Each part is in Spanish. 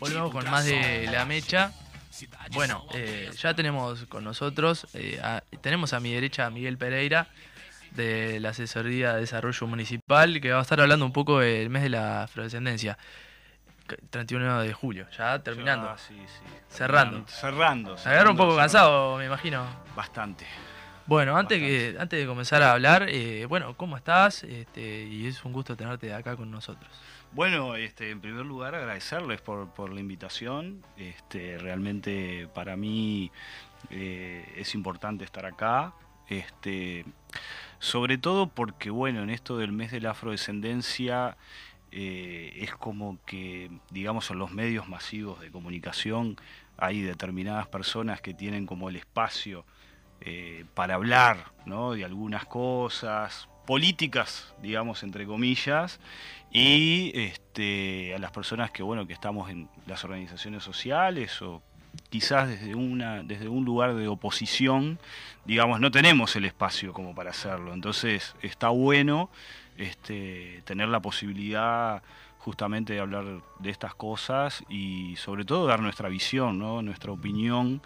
Volvemos con más de la mecha. Bueno, eh, ya tenemos con nosotros, eh, tenemos a mi derecha a Miguel Pereira de la Asesoría de Desarrollo Municipal, que va a estar hablando un poco del mes de la afrodescendencia. 31 de julio, ya terminando. Cerrando. Cerrando. Se agarra un poco cansado, me imagino. Bastante. Bueno, antes, que, antes de comenzar a hablar, eh, bueno, ¿cómo estás? Este, y es un gusto tenerte acá con nosotros. Bueno, este, en primer lugar agradecerles por, la invitación. Este, realmente para mí eh, es importante estar acá. Este, sobre todo porque, bueno, en esto del mes de la afrodescendencia eh, es como que, digamos, en los medios masivos de comunicación hay determinadas personas que tienen como el espacio eh, para hablar ¿no? de algunas cosas, políticas, digamos, entre comillas, y este, a las personas que, bueno, que estamos en las organizaciones sociales o quizás desde, una, desde un lugar de oposición, digamos, no tenemos el espacio como para hacerlo. Entonces está bueno este, tener la posibilidad justamente de hablar de estas cosas y sobre todo dar nuestra visión, ¿no? nuestra opinión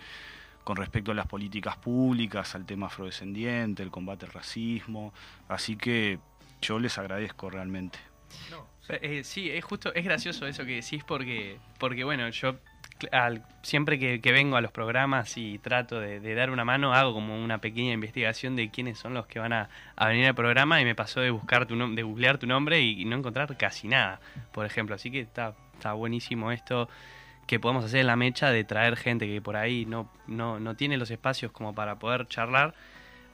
con respecto a las políticas públicas, al tema afrodescendiente, el combate al racismo. Así que yo les agradezco realmente. Eh, sí, es justo, es gracioso eso que decís porque, porque bueno, yo siempre que, vengo a los programas y trato de, dar una mano, hago como una pequeña investigación de quiénes son los que van a, venir al programa y me pasó de buscar tu de googlear tu nombre y, no encontrar casi nada, por ejemplo. Así que está, está buenísimo esto que podemos hacer en la mecha de traer gente que por ahí no, no, no tiene los espacios como para poder charlar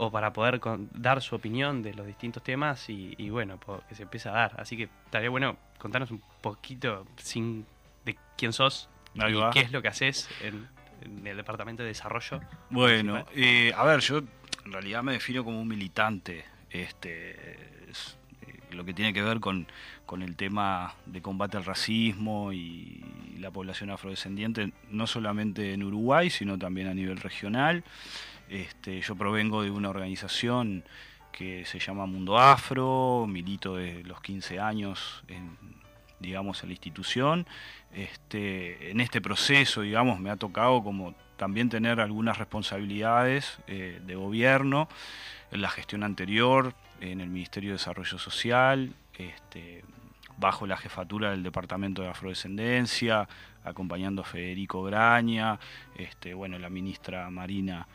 o para poder dar su opinión de los distintos temas y, bueno, que se empiece a dar. Así que estaría bueno contarnos un poquito sin de quién sos y qué es lo que haces en, el Departamento de Desarrollo. Bueno, eh, a ver, yo en realidad me defino como un militante. Este, lo que tiene que ver con, con el tema de combate al racismo y la población afrodescendiente, no solamente en Uruguay, sino también a nivel regional. Este, yo provengo de una organización que se llama Mundo Afro, milito de los 15 años en, digamos, en la institución. Este, en este proceso, digamos, me ha tocado como también tener algunas responsabilidades eh, de gobierno en la gestión anterior, en el Ministerio de Desarrollo Social, este, bajo la jefatura del Departamento de Afrodescendencia, acompañando a Federico Graña, este, bueno, la ministra Marina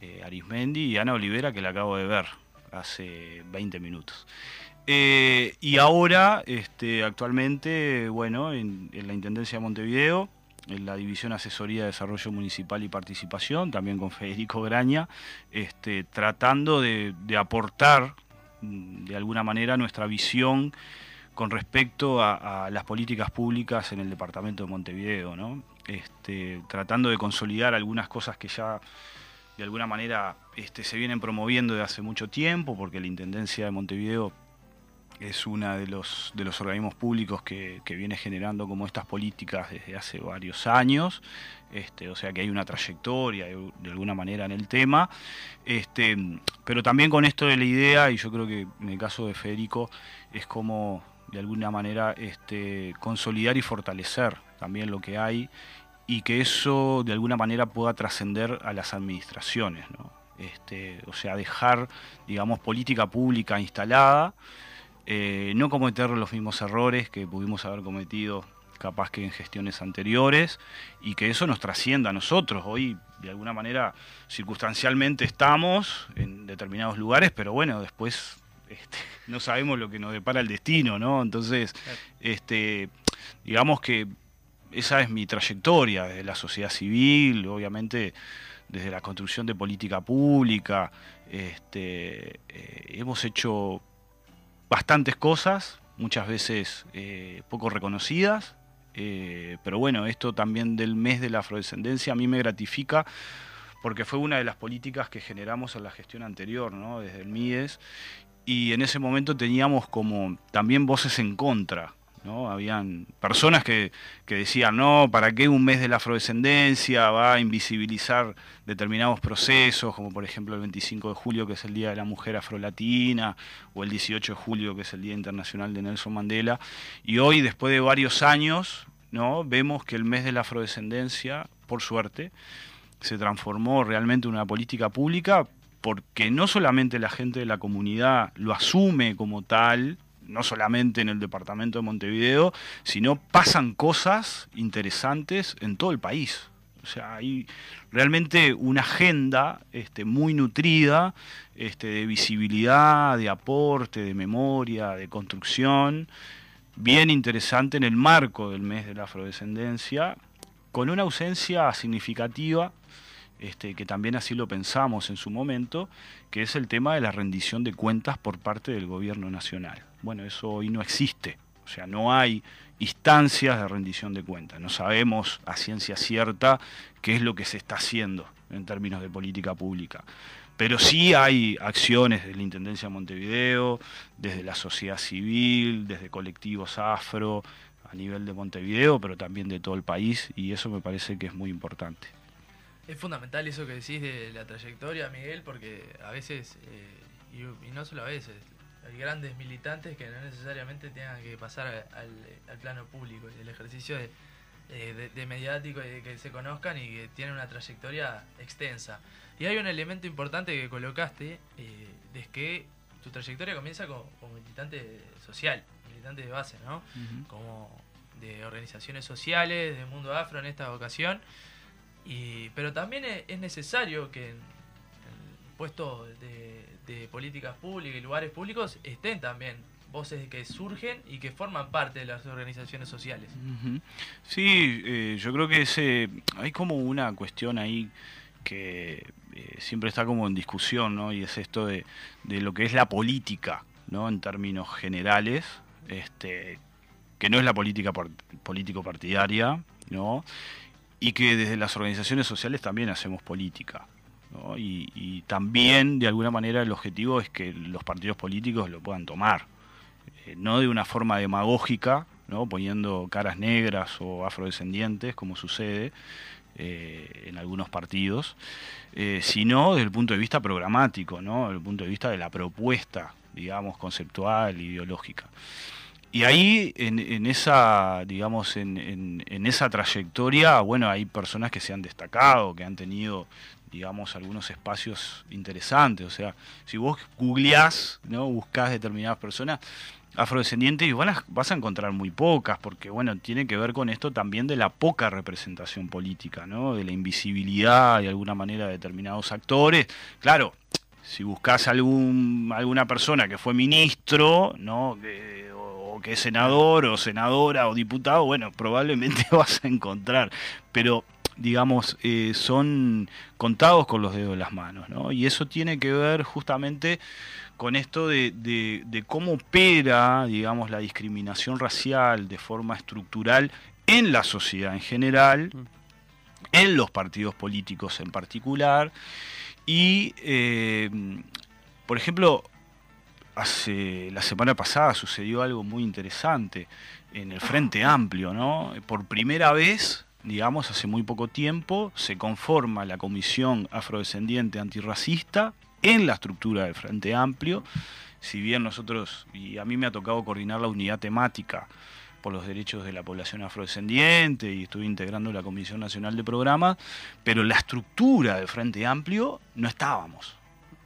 eh, Arismendi y Ana Olivera, que la acabo de ver hace 20 minutos. Eh, y ahora, este, actualmente, bueno, en, la Intendencia de Montevideo, en la División Asesoría de Desarrollo Municipal y Participación, también con Federico Graña, este, tratando de, aportar mm, de alguna manera nuestra visión con respecto a, las políticas públicas en el departamento de Montevideo, ¿no? Este, tratando de consolidar algunas cosas que ya de alguna manera este, se vienen promoviendo de hace mucho tiempo, porque la Intendencia de Montevideo es uno de los, de los organismos públicos que, viene generando como estas políticas desde hace varios años, este, o sea que hay una trayectoria de, alguna manera en el tema, este, pero también con esto de la idea, y yo creo que en el caso de Federico es como de alguna manera este, consolidar y fortalecer también lo que hay y que eso de alguna manera pueda trascender a las administraciones, ¿no? Este, o sea, dejar, digamos, política pública instalada, eh, no cometer los mismos errores que pudimos haber cometido capaz que en gestiones anteriores y que eso nos trascienda a nosotros. Hoy, de alguna manera, circunstancialmente estamos en determinados lugares, pero bueno, después este, no sabemos lo que nos depara el destino, ¿no? Entonces, este, digamos que esa es mi trayectoria de la sociedad civil, obviamente desde la construcción de política pública. Este, eh, hemos hecho bastantes cosas, muchas veces eh, poco reconocidas, eh, pero bueno, esto también del mes de la afrodescendencia a mí me gratifica porque fue una de las políticas que generamos en la gestión anterior, ¿no? desde el MIDES, y en ese momento teníamos como también voces en contra ¿no? Habían personas que, decían, no, ¿para qué un mes de la afrodescendencia va a invisibilizar determinados procesos, como por ejemplo el 25 de julio, que es el Día de la Mujer Afrolatina, o el 18 de julio, que es el Día Internacional de Nelson Mandela? Y hoy, después de varios años, ¿no? vemos que el mes de la afrodescendencia, por suerte, se transformó realmente en una política pública porque no solamente la gente de la comunidad lo asume como tal, no solamente en el departamento de Montevideo, sino pasan cosas interesantes en todo el país. O sea, hay realmente una agenda este, muy nutrida este, de visibilidad, de aporte, de memoria, de construcción, bien interesante en el marco del mes de la afrodescendencia, con una ausencia significativa este, que también así lo pensamos en su momento, que es el tema de la rendición de cuentas por parte del gobierno nacional. Bueno, eso hoy no existe, o sea, no hay instancias de rendición de cuentas, no sabemos a ciencia cierta qué es lo que se está haciendo en términos de política pública. Pero sí hay acciones de la Intendencia de Montevideo, desde la sociedad civil, desde colectivos afro, a nivel de Montevideo, pero también de todo el país, y eso me parece que es muy importante. Es fundamental eso que decís de la trayectoria, Miguel, porque a veces, eh, y, no solo a veces, hay grandes militantes que no necesariamente tengan que pasar al, plano público y el ejercicio de, de, mediático y de que se conozcan y que tienen una trayectoria extensa. Y hay un elemento importante que colocaste, eh, es que tu trayectoria comienza como, militante social, militante de base, ¿no? Como de organizaciones sociales, del mundo afro en esta ocasión pero también es necesario que en, puestos de, políticas públicas y lugares públicos estén también voces que surgen y que forman parte de las organizaciones sociales. Sí, eh, yo creo que ese, hay como una cuestión ahí que eh, siempre está como en discusión, ¿no? Y es esto de, de, lo que es la política, ¿no? En términos generales, este, que no es la política político partidaria, ¿no? Y que desde las organizaciones sociales también hacemos política. Y, también, de alguna manera, el objetivo es que los partidos políticos lo puedan tomar, eh, no de una forma demagógica, ¿no? poniendo caras negras o afrodescendientes, como sucede eh, en algunos partidos, eh, sino desde el punto de vista programático, ¿no? desde el punto de vista de la propuesta, digamos, conceptual, ideológica. Y ahí, en, esa, digamos, en, esa trayectoria, bueno, hay personas que se han destacado, que han tenido, digamos, algunos espacios interesantes. O sea, si vos googleás, ¿no? buscás determinadas personas afrodescendientes y vas a encontrar muy pocas, porque, bueno, tiene que ver con esto también de la poca representación política, ¿no? De la invisibilidad, de alguna manera, de determinados actores. Claro, si buscas algún, alguna persona que fue ministro, ¿no? Que es senador o senadora o diputado, bueno, probablemente vas a encontrar, pero digamos, eh, son contados con los dedos de las manos, ¿no? Y eso tiene que ver justamente con esto de, de, cómo opera, digamos, la discriminación racial de forma estructural en la sociedad en general, mm. en los partidos políticos en particular, y, eh, por ejemplo, hace la semana pasada sucedió algo muy interesante en el Frente Amplio, ¿no? Por primera vez, digamos, hace muy poco tiempo, se conforma la Comisión Afrodescendiente Antirracista en la estructura del Frente Amplio. Si bien nosotros, y a mí me ha tocado coordinar la unidad temática por los derechos de la población afrodescendiente y estuve integrando la Comisión Nacional de Programas, pero la estructura del Frente Amplio no estábamos.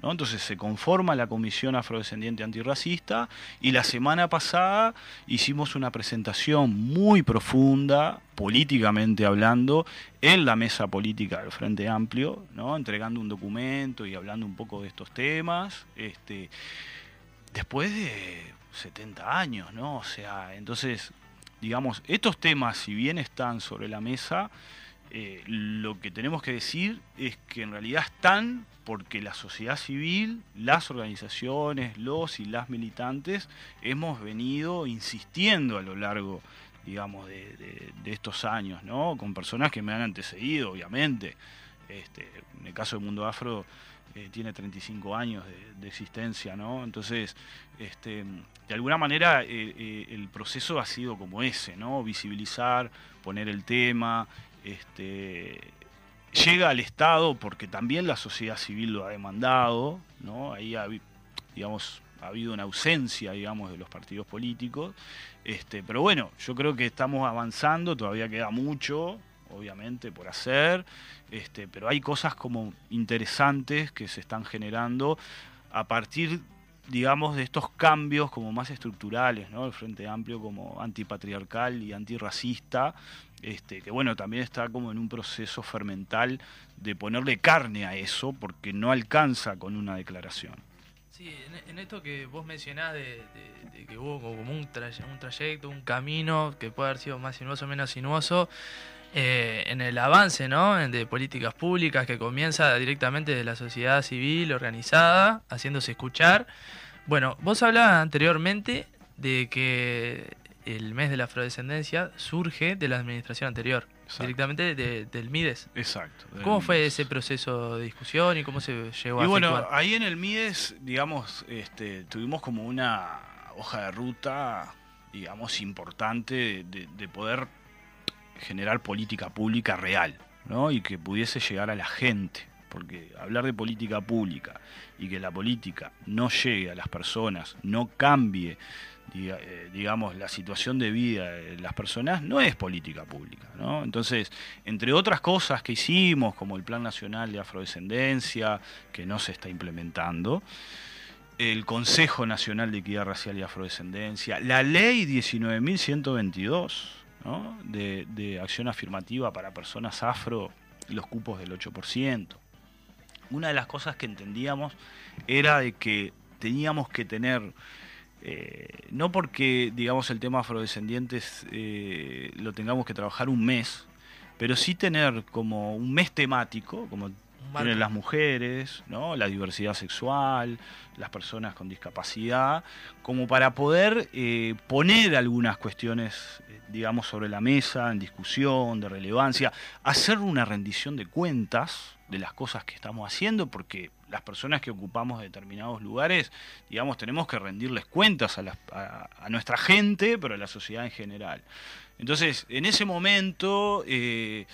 Entonces se conforma la Comisión Afrodescendiente Antirracista y la semana pasada hicimos una presentación muy profunda, políticamente hablando, en la mesa política del Frente Amplio, entregando un documento y hablando un poco de estos temas. Este, después de 70 años, ¿no? O sea, entonces, digamos, estos temas, si bien están sobre la mesa, eh, lo que tenemos que decir es que en realidad están porque la sociedad civil, las organizaciones, los y las militantes hemos venido insistiendo a lo largo, digamos, de, estos años, ¿no? Con personas que me han antecedido, obviamente. Este, en el caso del mundo afro, eh, tiene 35 años de, existencia, ¿no? Entonces, este, de alguna manera el proceso ha sido como ese, ¿no? Visibilizar, poner el tema, este, llega al Estado porque también la sociedad civil lo ha demandado, ¿no? Ahí ha, digamos, ha habido una ausencia, digamos, de los partidos políticos. Este, pero bueno, yo creo que estamos avanzando, todavía queda mucho, obviamente, por hacer, este, pero hay cosas como interesantes que se están generando a partir digamos, de estos cambios como más estructurales, ¿no? El Frente Amplio como antipatriarcal y antirracista, este, que bueno, también está como en un proceso fermental de ponerle carne a eso, porque no alcanza con una declaración. Sí, en, esto que vos mencionás de, que hubo como un, un trayecto, un camino que puede haber sido más sinuoso o menos sinuoso, eh, en el avance ¿no? de políticas públicas que comienza directamente de la sociedad civil organizada, haciéndose escuchar. Bueno, vos hablabas anteriormente de que el mes de la afrodescendencia surge de la administración anterior, directamente del MIDES. Exacto. ¿Cómo fue ese proceso de discusión y cómo se llegó y a bueno, ahí en el MIDES, digamos, este, tuvimos como una hoja de ruta, digamos, importante de, poder generar política pública real, ¿no? Y que pudiese llegar a la gente porque hablar de política pública y que la política no llegue a las personas, no cambie eh, digamos, la situación de vida de las personas no es política pública. ¿no? Entonces, entre otras cosas que hicimos, como el Plan Nacional de Afrodescendencia, que no se está implementando, el Consejo Nacional de Equidad Racial y Afrodescendencia, la Ley 19.122 ¿no? de, de acción afirmativa para personas afro, los cupos del 8%. Una de las cosas que entendíamos era de que teníamos que tener eh, no porque, digamos, el tema afrodescendientes eh, lo tengamos que trabajar un mes, pero sí tener como un mes temático, como tienen las mujeres, ¿no? la diversidad sexual, las personas con discapacidad, como para poder eh, poner algunas cuestiones, digamos, sobre la mesa, en discusión, de relevancia, hacer una rendición de cuentas de las cosas que estamos haciendo, porque las personas que ocupamos determinados lugares, digamos, tenemos que rendirles cuentas a, nuestra gente, pero a la sociedad en general. Entonces, en ese momento, eh,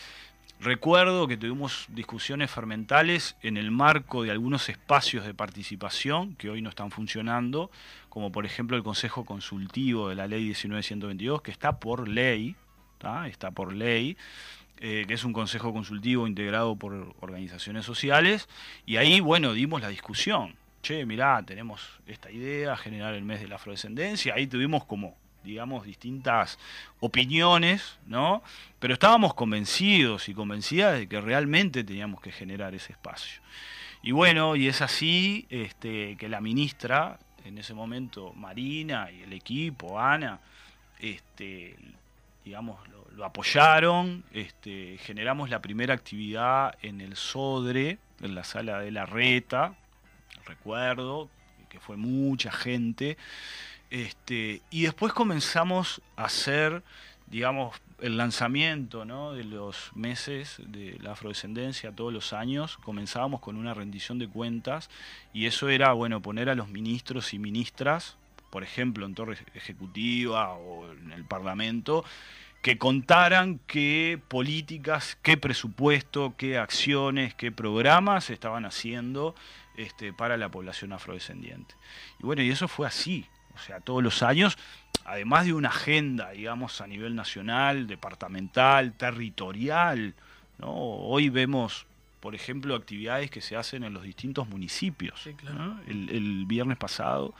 recuerdo que tuvimos discusiones fermentales en el marco de algunos espacios de participación que hoy no están funcionando, como por ejemplo el Consejo Consultivo de la Ley 19122, que está por ley, está por ley. Eh, que es un consejo consultivo integrado por organizaciones sociales, y ahí, bueno, dimos la discusión. Che, mirá, tenemos esta idea, generar el mes de la afrodescendencia, ahí tuvimos como, digamos, distintas opiniones, ¿no? Pero estábamos convencidos y convencidas de que realmente teníamos que generar ese espacio. Y bueno, y es así este, que la ministra, en ese momento Marina y el equipo, Ana, este, digamos, lo, apoyaron, este, generamos la primera actividad en el Sodre, en la sala de la Reta, recuerdo que fue mucha gente, este, y después comenzamos a hacer, digamos, el lanzamiento de los meses de la afrodescendencia todos los años, comenzábamos con una rendición de cuentas y eso era, bueno, poner a los ministros y ministras por ejemplo, en Torre Ejecutiva o en el Parlamento, que contaran qué políticas, qué presupuesto, qué acciones, qué programas estaban haciendo este, para la población afrodescendiente. Y bueno, y eso fue así, o sea, todos los años, además de una agenda, digamos, a nivel nacional, departamental, territorial, ¿no? Hoy vemos por ejemplo, actividades que se hacen en los distintos municipios. el, el, viernes pasado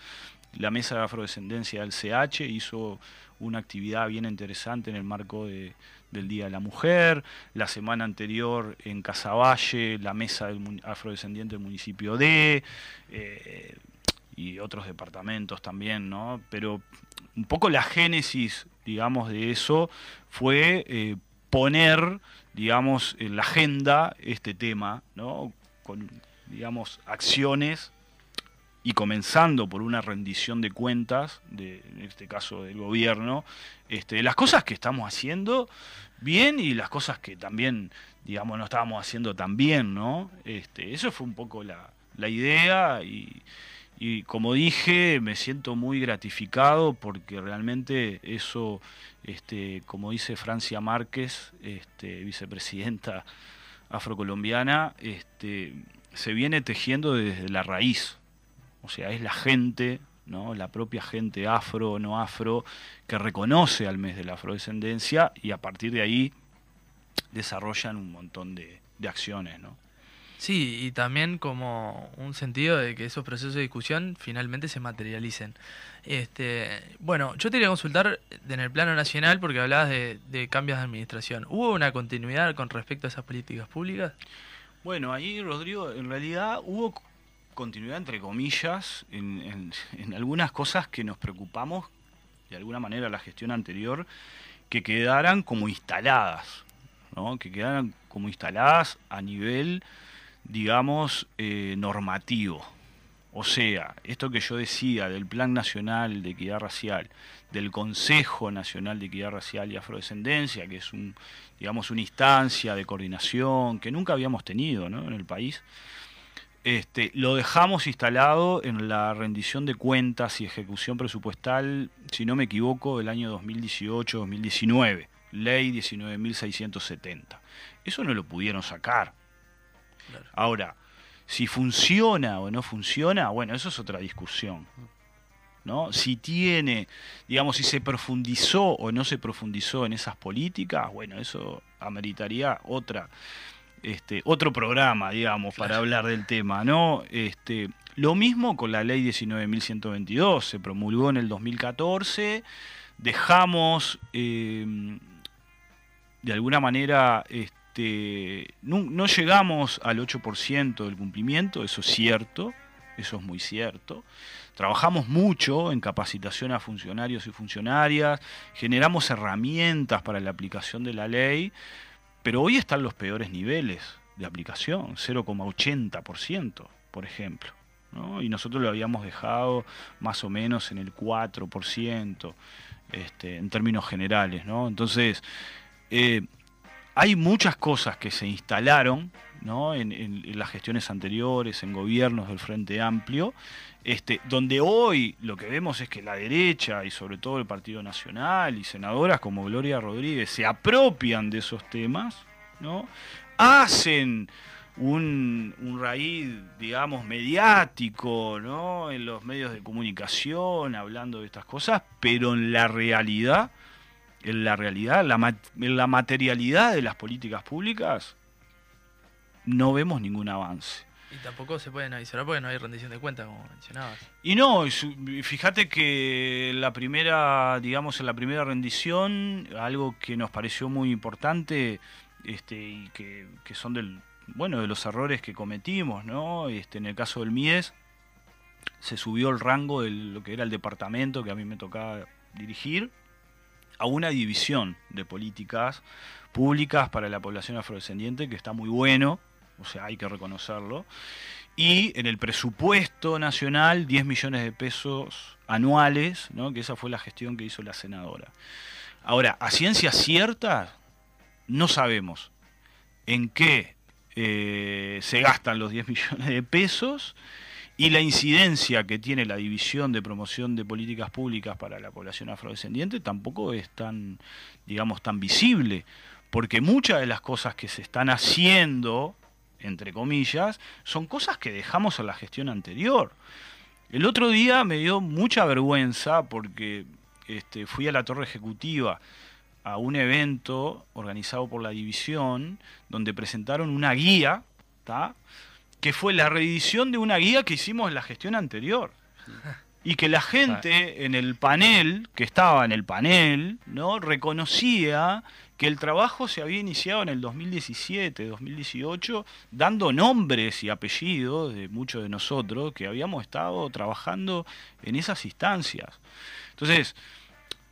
la Mesa de Afrodescendencia del CH hizo una actividad bien interesante en el marco del Día de la Mujer. La semana anterior en Casaballe, la Mesa del Afrodescendiente del municipio de eh, y otros departamentos también, ¿no? Pero un poco la génesis, digamos, de eso fue eh, poner, digamos, en la agenda este tema, ¿no? Con, digamos, acciones y comenzando por una rendición de cuentas, de, en este caso del gobierno, este, las cosas que estamos haciendo bien y las cosas que también, digamos, no estábamos haciendo tan bien, ¿no? Este, eso fue un poco la, la idea y, y como dije, me siento muy gratificado porque realmente eso, este, como dice Francia Márquez, este, vicepresidenta afrocolombiana, este, se viene tejiendo desde la raíz. O sea, es la gente, ¿no? la propia gente afro o no afro, que reconoce al mes de la afrodescendencia y a partir de ahí desarrollan un montón de, de acciones. ¿no? Sí, y también como un sentido de que esos procesos de discusión finalmente se materialicen. Este, bueno, yo te quería consultar en el plano nacional porque hablabas de, cambios de administración. ¿Hubo una continuidad con respecto a esas políticas públicas? Bueno, ahí, Rodrigo, en realidad hubo continuidad, entre comillas, en, en algunas cosas que nos preocupamos, de alguna manera, la gestión anterior, que quedaran como instaladas, ¿no? que quedaran como instaladas a nivel digamos, eh, normativo. O sea, esto que yo decía del Plan Nacional de Equidad Racial, del Consejo Nacional de Equidad Racial y Afrodescendencia, que es un, digamos, una instancia de coordinación que nunca habíamos tenido en el país, este, lo dejamos instalado en la rendición de cuentas y ejecución presupuestal, si no me equivoco, del año 2018-2019, ley 19.670. Eso no lo pudieron sacar Ahora, si funciona o no funciona, bueno, eso es otra discusión. ¿no? Si tiene, digamos, si se profundizó o no se profundizó en esas políticas, bueno, eso ameritaría otra, este, otro programa, digamos, para hablar del tema, ¿no? Este, lo mismo con la ley 19.122, se promulgó en el 2014, dejamos eh, de alguna manera este, este, no, llegamos al 8% del cumplimiento, eso es cierto, eso es muy cierto. Trabajamos mucho en capacitación a funcionarios y funcionarias, generamos herramientas para la aplicación de la ley, pero hoy están los peores niveles de aplicación, 0,80%, por ejemplo. Y nosotros lo habíamos dejado más o menos en el 4%, este, en términos generales. ¿no? Entonces, eh, hay muchas cosas que se instalaron en, las gestiones anteriores, en gobiernos del Frente Amplio, este, donde hoy lo que vemos es que la derecha y sobre todo el Partido Nacional y senadoras como Gloria Rodríguez se apropian de esos temas, ¿no? hacen un, un, raíz, digamos, mediático, ¿no? En los medios de comunicación, hablando de estas cosas, pero en la realidad en la realidad, la, en la materialidad de las políticas públicas, no vemos ningún avance. Y tampoco se pueden avisar porque no hay rendición de cuentas, como mencionabas. Y no, fíjate que la primera, digamos, en la primera rendición, algo que nos pareció muy importante, este, y que, que son del, bueno, de los errores que cometimos, ¿no? Este, en el caso del MIES, se subió el rango de lo que era el departamento que a mí me tocaba dirigir, a una división de políticas públicas para la población afrodescendiente que está muy bueno, o sea, hay que reconocerlo. Y en el presupuesto nacional, 10 millones de pesos anuales, ¿no? que esa fue la gestión que hizo la senadora. Ahora, a ciencia cierta, no sabemos en qué eh, se gastan los 10 millones de pesos y la incidencia que tiene la división de promoción de políticas públicas para la población afrodescendiente tampoco es tan, digamos, tan visible, porque muchas de las cosas que se están haciendo, entre comillas, son cosas que dejamos a la gestión anterior. El otro día me dio mucha vergüenza porque este, fui a la torre ejecutiva a un evento organizado por la división donde presentaron una guía. Que fue la reedición de una guía que hicimos en la gestión anterior. Y que la gente en el panel, que estaba en el panel, ¿no? reconocía que el trabajo se había iniciado en el 2017, 2018, dando nombres y apellidos de muchos de nosotros que habíamos estado trabajando en esas instancias. Entonces,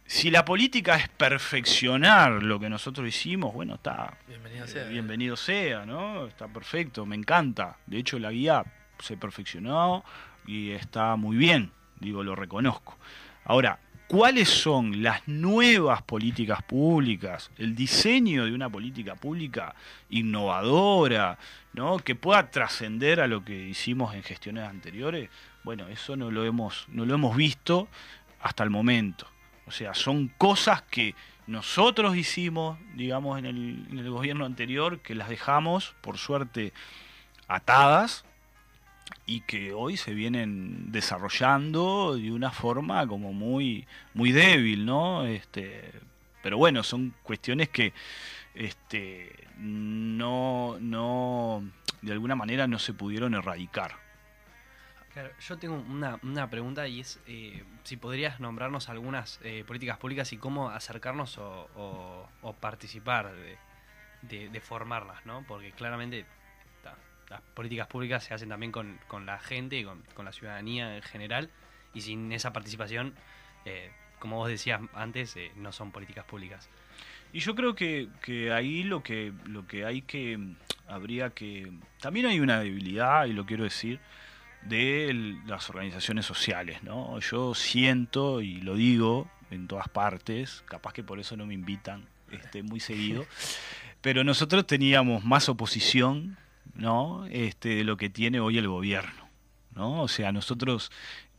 si la política es perfeccionar lo que nosotros hicimos, bueno, está. Bienvenido sea. bienvenido sea, ¿no? Está perfecto, me encanta. De hecho, la guía se perfeccionó y está muy bien, digo, lo reconozco. Ahora, cuáles son las nuevas políticas públicas, el diseño de una política pública innovadora, ¿no? que pueda trascender a lo que hicimos en gestiones anteriores, bueno, eso no lo hemos, no lo hemos visto hasta el momento. O sea, son cosas que nosotros hicimos, digamos, en el, en el gobierno anterior, que las dejamos, por suerte, atadas, y que hoy se vienen desarrollando de una forma como muy muy débil, ¿no? Este, pero bueno, son cuestiones que este, no no de alguna manera no se pudieron erradicar. Claro, yo tengo una, una pregunta y es eh, si podrías nombrarnos algunas eh, políticas públicas y cómo acercarnos o, participar de, formarlas, ¿no? Porque claramente las políticas públicas se hacen también con, con la gente y con, con, la ciudadanía en general, y sin esa participación, eh, como vos decías antes, eh, no son políticas públicas. Y yo creo que, que, ahí lo que, lo que hay que, habría que, también hay una debilidad, y lo quiero decir, de las organizaciones sociales, ¿no? Yo siento, y lo digo en todas partes, capaz que por eso no me invitan este, muy seguido, pero nosotros teníamos más oposición ¿no? Este, de lo que tiene hoy el gobierno. ¿no? O sea, nosotros,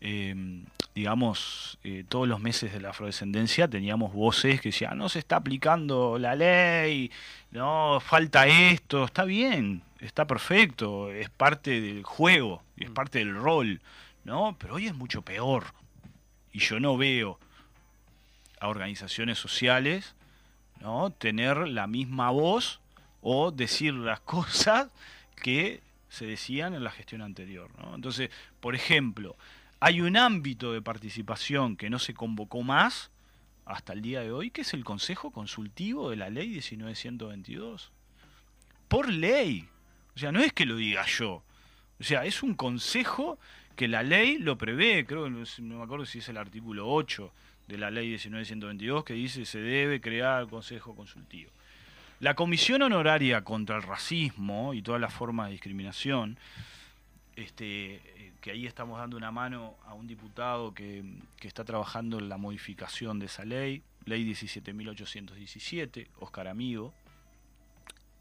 eh, digamos, eh, todos los meses de la afrodescendencia teníamos voces que decían, no se está aplicando la ley, no, falta esto, está bien, está perfecto, es parte del juego, es parte del rol, ¿no? Pero hoy es mucho peor. Y yo no veo a organizaciones sociales ¿no? tener la misma voz o decir las cosas que se decían en la gestión anterior. ¿no? Entonces, por ejemplo, hay un ámbito de participación que no se convocó más hasta el día de hoy, que es el Consejo Consultivo de la Ley 19122. Por ley. O sea, no es que lo diga yo. O sea, es un consejo que la ley lo prevé, creo, no me acuerdo si es el artículo 8 de la ley 19122, que dice se debe crear el Consejo Consultivo. La Comisión Honoraria contra el Racismo y todas las formas de discriminación, este, eh, que ahí estamos dando una mano a un diputado que, que está trabajando en la modificación de esa ley, ley 17.817, Oscar Amigo,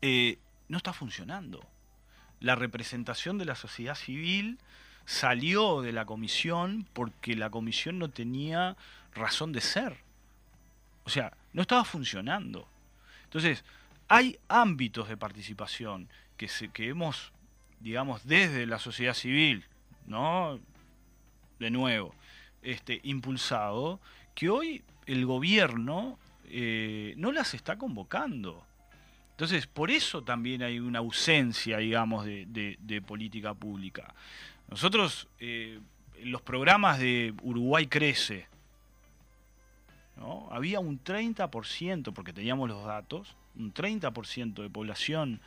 eh, no está funcionando. La representación de la sociedad civil salió de la comisión porque la comisión no tenía razón de ser. O sea, no estaba funcionando. Entonces, hay ámbitos de participación que, se, que hemos, digamos, desde la sociedad civil, ¿no? De nuevo, este, impulsado, que hoy el gobierno eh, no las está convocando. Entonces, por eso también hay una ausencia, digamos, de, política pública. Nosotros, eh, los programas de Uruguay Crece, ¿no? había un 30%, porque teníamos los datos, un 30% de población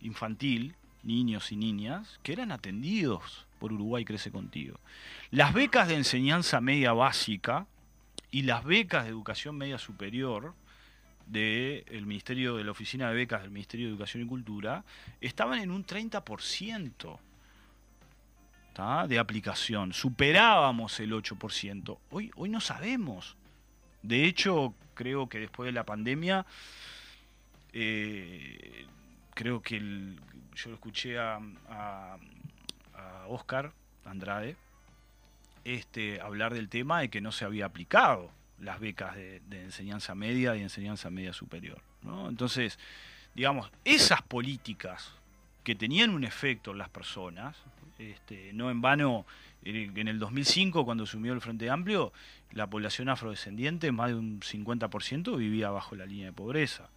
infantil, niños y niñas, que eran atendidos por Uruguay Crece Contigo. Las becas de enseñanza media básica y las becas de educación media superior del Ministerio de la Oficina de Becas del Ministerio de Educación y Cultura estaban en un 30% de aplicación. Superábamos el 8%. Hoy, hoy no sabemos. De hecho, creo que después de la pandemia eh, creo que yo lo escuché a, Oscar Andrade este, hablar del tema de que no se había aplicado las becas de, enseñanza media y enseñanza media superior. Entonces, digamos, esas políticas que tenían un efecto en las personas, este, no en vano, en el 2005, cuando asumió el Frente Amplio, la población afrodescendiente, más de un 50%, vivía bajo la línea de pobreza.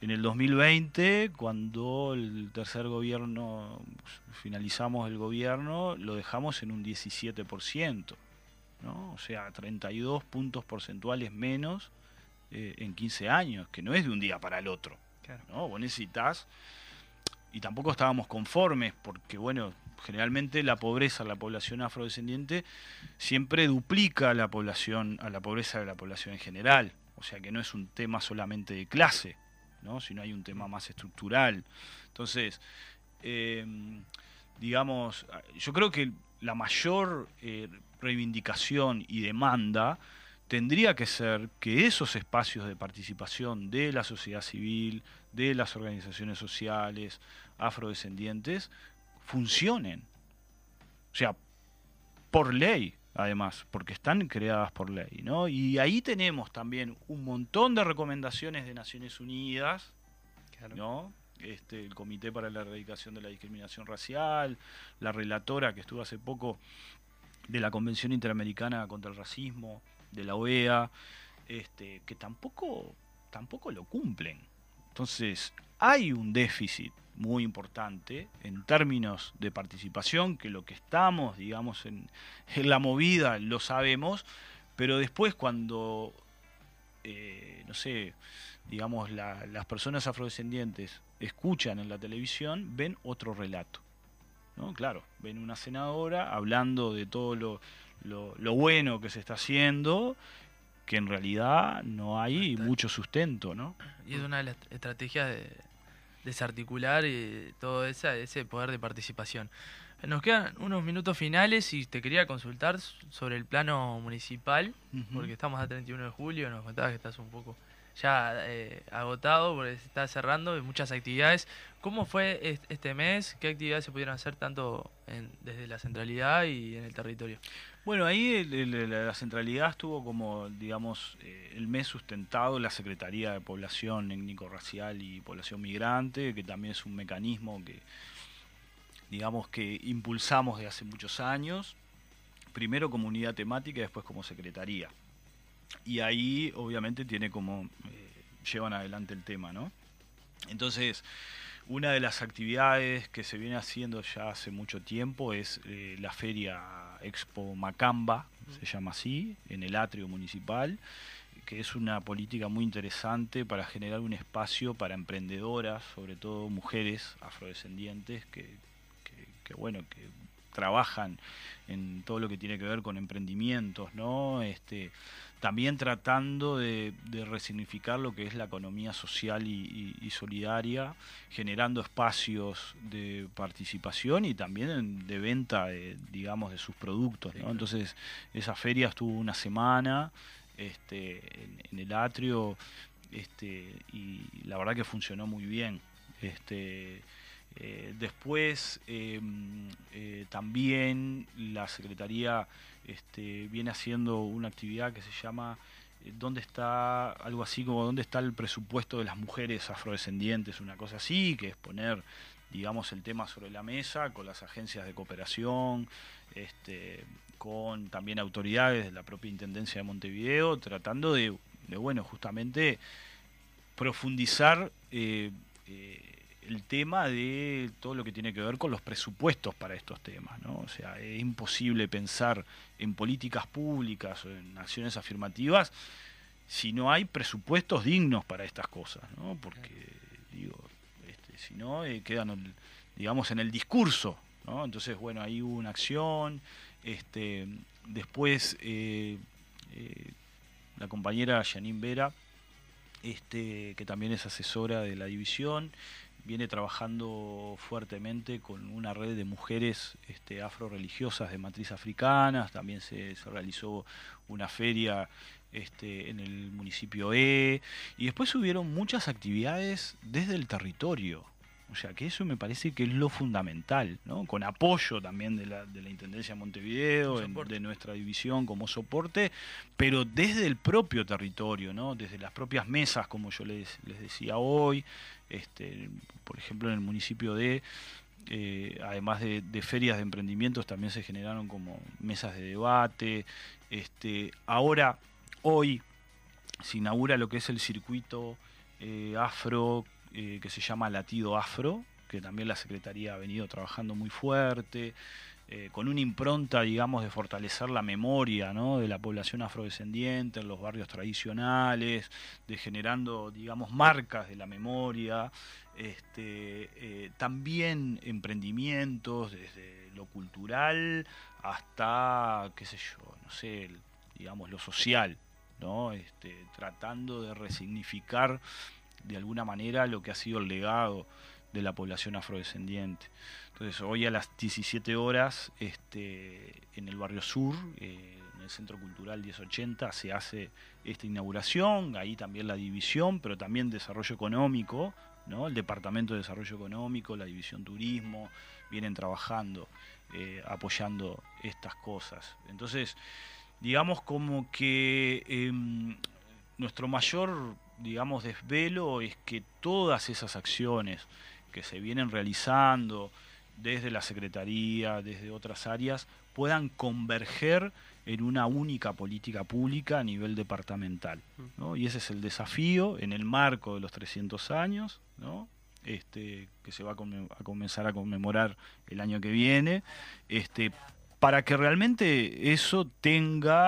En el 2020, cuando el tercer gobierno, finalizamos el gobierno, lo dejamos en un 17%, ¿no? o sea, 32 puntos porcentuales menos eh, en 15 años, que no es de un día para el otro. Claro. ¿no? Vos necesitas, y tampoco estábamos conformes, porque bueno, generalmente la pobreza, la población afrodescendiente, siempre duplica la población, a la pobreza de la población en general. O sea que no es un tema solamente de clase, ¿no? sino hay un tema más estructural. Entonces, eh, digamos, yo creo que la mayor, eh, reivindicación y demanda tendría que ser que esos espacios de participación de la sociedad civil, de las organizaciones sociales, afrodescendientes, funcionen. O sea, por ley, además, porque están creadas por ley, ¿no? Y ahí tenemos también un montón de recomendaciones de Naciones Unidas, ¿no? Este, el Comité para la Erradicación de la Discriminación Racial, la relatora que estuvo hace poco de la Convención Interamericana contra el Racismo, de la OEA, este, que tampoco, tampoco lo cumplen. Entonces, hay un déficit muy importante en términos de participación, que lo que estamos, digamos, en, la movida lo sabemos, pero después cuando, eh, no sé, digamos, las personas afrodescendientes escuchan en la televisión, ven otro relato. ¿No? Claro, ven una senadora hablando de todo lo, lo, bueno que se está haciendo, que en realidad no hay mucho sustento, ¿no? Y es una de las estrategias de desarticular y todo ese, ese poder de participación. Nos quedan unos minutos finales y te quería consultar sobre el plano municipal, porque estamos a 31 de julio, nos contabas que estás un poco ya eh, agotado porque se está cerrando muchas actividades. ¿Cómo fue este mes? ¿Qué actividades se pudieron hacer tanto desde la centralidad y en el territorio? Bueno, ahí la centralidad estuvo como, digamos, eh, el mes sustentado la Secretaría de Población Étnico-Racial y Población Migrante, que también es un mecanismo que, digamos, que impulsamos desde hace muchos años, primero como unidad temática y después como secretaría. Y ahí, obviamente, tiene como, eh, llevan adelante el tema, ¿no? Entonces, una de las actividades que se viene haciendo ya hace mucho tiempo es eh, la feria Expo Macamba, se llama así, en el atrio municipal, que es una política muy interesante para generar un espacio para emprendedoras, sobre todo mujeres afrodescendientes, que, que bueno, que trabajan en todo lo que tiene que ver con emprendimientos, ¿no? Este, también tratando de, resignificar lo que es la economía social y, solidaria, generando espacios de participación y también de venta, de, digamos, de sus productos. Entonces, esa feria estuvo una semana este, en, el atrio este, y la verdad que funcionó muy bien. Este, eh, después em, eh, también la Secretaría este, viene haciendo una actividad que se llama eh, ¿Dónde está algo así como dónde está el presupuesto de las mujeres afrodescendientes? Una cosa así, que es poner, digamos, el tema sobre la mesa con las agencias de cooperación, este, con también autoridades de la propia Intendencia de Montevideo, tratando de, bueno, justamente profundizar el tema de todo lo que tiene que ver con los presupuestos para estos temas, ¿no? O sea, es imposible pensar en políticas públicas o en acciones afirmativas si no hay presupuestos dignos para estas cosas, ¿no? Porque, digo, este, si no, eh, quedan, digamos, en el discurso, ¿no? Entonces, bueno, ahí hubo una acción, este, después eh, eh, la compañera Janine Vera, este, que también es asesora de la división, viene trabajando fuertemente con una red de mujeres este, afro-religiosas de matriz africana, también se, realizó una feria este, en el municipio E, y después hubieron muchas actividades desde el territorio. O sea que eso me parece que es lo fundamental, ¿no? con apoyo también de la, de la Intendencia de Montevideo, de nuestra división como soporte, pero desde el propio territorio, ¿no? desde las propias mesas, como yo les, les decía hoy, este, por ejemplo, en el municipio de, eh, además de, ferias de emprendimientos, también se generaron como mesas de debate. Este, ahora, hoy, se inaugura lo que es el circuito eh, afro, eh, que se llama Latido Afro, que también la Secretaría ha venido trabajando muy fuerte. Eh, con una impronta, digamos, de fortalecer la memoria de la población afrodescendiente en los barrios tradicionales, de generando, digamos, marcas de la memoria, este, eh, también emprendimientos desde lo cultural hasta, qué sé yo, no sé, digamos, lo social, ¿no? Este, tratando de resignificar de alguna manera lo que ha sido el legado de la población afrodescendiente. Entonces, hoy a las 17 horas, este, en el barrio sur, eh, en el Centro Cultural 1080, se hace esta inauguración, ahí también la división, pero también desarrollo económico, ¿no? el Departamento de Desarrollo Económico, la División Turismo, vienen trabajando, eh, apoyando estas cosas. Entonces, digamos como que em, nuestro mayor, digamos, desvelo es que todas esas acciones que se vienen realizando desde la Secretaría, desde otras áreas, puedan converger en una única política pública a nivel departamental. ¿no? Y ese es el desafío en el marco de los 300 años, ¿no? este, que se va a, comenzar a conmemorar el año que viene, este, para que realmente eso tenga